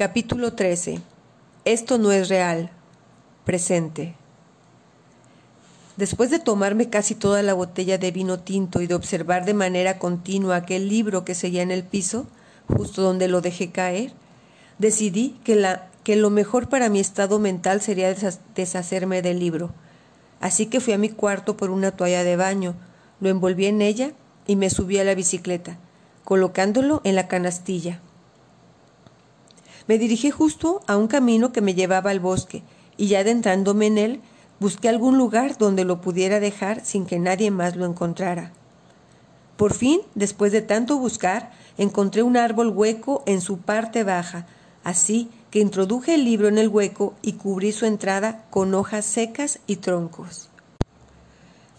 Capítulo 13. Esto no es real. Presente. Después de tomarme casi toda la botella de vino tinto y de observar de manera continua aquel libro que seguía en el piso, justo donde lo dejé caer, decidí que, que lo mejor para mi estado mental sería deshacerme del libro. Así que fui a mi cuarto por una toalla de baño, lo envolví en ella y me subí a la bicicleta, colocándolo en la canastilla. Me dirigí justo a un camino que me llevaba al bosque, y ya adentrándome en él, busqué algún lugar donde lo pudiera dejar sin que nadie más lo encontrara. Por fin, después de tanto buscar, encontré un árbol hueco en su parte baja, así que introduje el libro en el hueco y cubrí su entrada con hojas secas y troncos.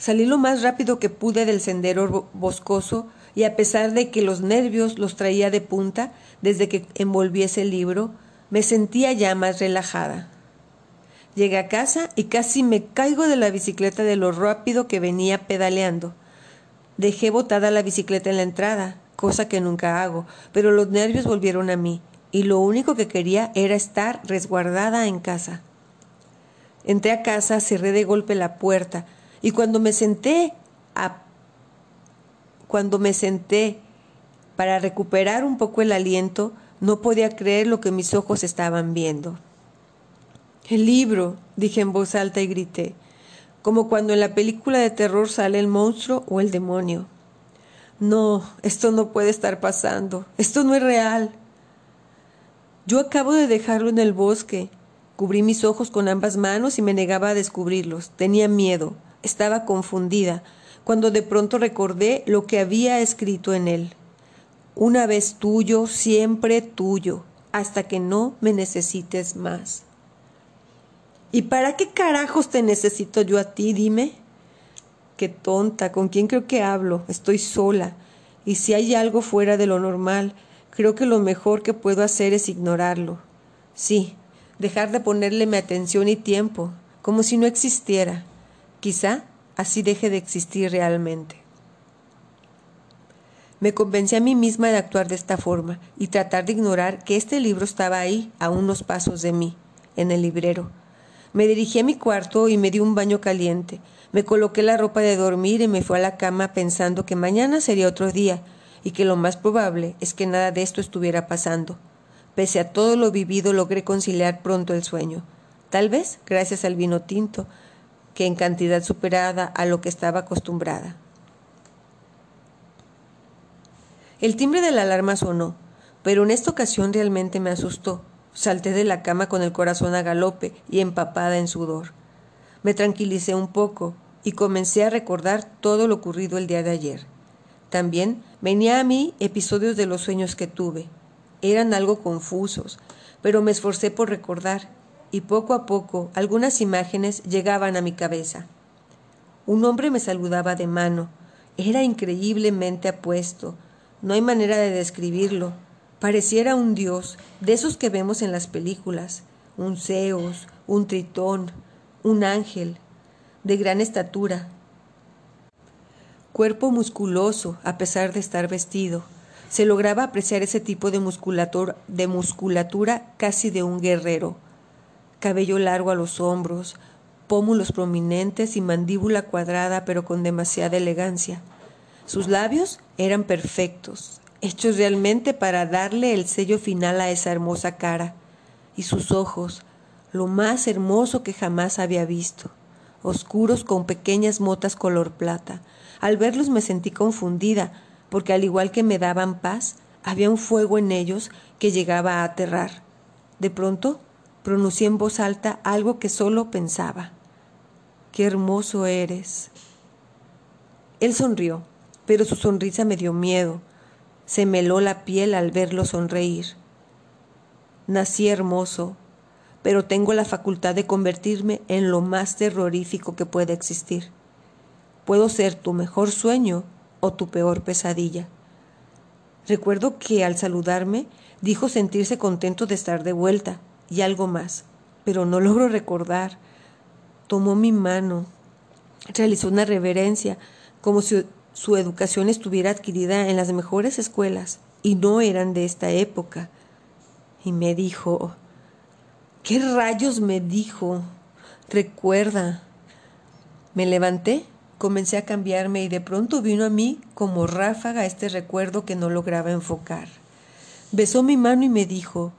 Salí lo más rápido que pude del sendero boscoso y a pesar de que los nervios los traía de punta desde que envolviese el libro, me sentía ya más relajada. Llegué a casa y casi me caigo de la bicicleta de lo rápido que venía pedaleando. Dejé botada la bicicleta en la entrada, cosa que nunca hago, pero los nervios volvieron a mí, y lo único que quería era estar resguardada en casa. Entré a casa, cerré de golpe la puerta, y cuando me senté a cuando me senté para recuperar un poco el aliento, no podía creer lo que mis ojos estaban viendo. El libro, dije en voz alta y grité, como cuando en la película de terror sale el monstruo o el demonio. No, esto no puede estar pasando, esto no es real. Yo acabo de dejarlo en el bosque. Cubrí mis ojos con ambas manos y me negaba a descubrirlos. Tenía miedo, estaba confundida, cuando de pronto recordé lo que había escrito en él. Una vez tuyo, siempre tuyo, hasta que no me necesites más. ¿Y para qué carajos te necesito yo a ti? Dime. Qué tonta, ¿con quién creo que hablo? Estoy sola. Y si hay algo fuera de lo normal, creo que lo mejor que puedo hacer es ignorarlo. Sí, dejar de ponerle mi atención y tiempo, como si no existiera. Quizá así deje de existir realmente. Me convencí a mí misma de actuar de esta forma y tratar de ignorar que este libro estaba ahí, a unos pasos de mí, en el librero. Me dirigí a mi cuarto y me di un baño caliente. Me coloqué la ropa de dormir y me fui a la cama pensando que mañana sería otro día y que lo más probable es que nada de esto estuviera pasando. Pese a todo lo vivido logré conciliar pronto el sueño. Tal vez gracias al vino tinto, que en cantidad superada a lo que estaba acostumbrada. El timbre de la alarma sonó, pero en esta ocasión realmente me asustó. Salté de la cama con el corazón a galope y empapada en sudor. Me tranquilicé un poco y comencé a recordar todo lo ocurrido el día de ayer. También venía a mí episodios de los sueños que tuve. Eran algo confusos, pero me esforcé por recordar y poco a poco algunas imágenes llegaban a mi cabeza. Un hombre me saludaba de mano. Era increíblemente apuesto. No hay manera de describirlo. Pareciera un dios, de esos que vemos en las películas, un Zeus, un Tritón, un ángel, de gran estatura. Cuerpo musculoso, a pesar de estar vestido. Se lograba apreciar ese tipo de musculatura, de musculatura casi de un guerrero cabello largo a los hombros, pómulos prominentes y mandíbula cuadrada pero con demasiada elegancia. Sus labios eran perfectos, hechos realmente para darle el sello final a esa hermosa cara, y sus ojos, lo más hermoso que jamás había visto, oscuros con pequeñas motas color plata. Al verlos me sentí confundida, porque al igual que me daban paz, había un fuego en ellos que llegaba a aterrar. De pronto pronuncié en voz alta algo que solo pensaba. Qué hermoso eres. Él sonrió, pero su sonrisa me dio miedo. Se me heló la piel al verlo sonreír. Nací hermoso, pero tengo la facultad de convertirme en lo más terrorífico que pueda existir. Puedo ser tu mejor sueño o tu peor pesadilla. Recuerdo que al saludarme dijo sentirse contento de estar de vuelta y algo más, pero no logro recordar. Tomó mi mano, realizó una reverencia, como si su educación estuviera adquirida en las mejores escuelas y no eran de esta época. Y me dijo, ¿qué rayos me dijo? Recuerda. Me levanté, comencé a cambiarme y de pronto vino a mí como ráfaga este recuerdo que no lograba enfocar. Besó mi mano y me dijo,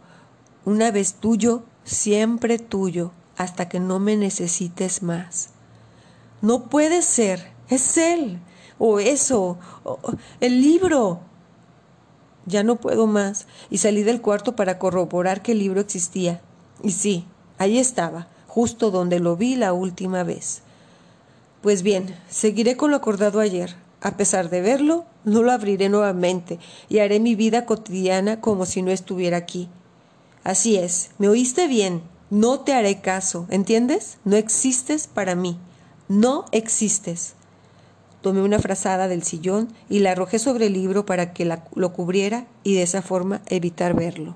una vez tuyo, siempre tuyo, hasta que no me necesites más. No puede ser, es él, o eso, el libro. Ya no puedo más, y salí del cuarto para corroborar que el libro existía. Y sí, ahí estaba, justo donde lo vi la última vez. Pues bien, seguiré con lo acordado ayer. A pesar de verlo, no lo abriré nuevamente y haré mi vida cotidiana como si no estuviera aquí. Así es, me oíste bien, no te haré caso, ¿entiendes? No existes para mí, no existes. Tomé una frazada del sillón y la arrojé sobre el libro para que lo cubriera y de esa forma evitar verlo.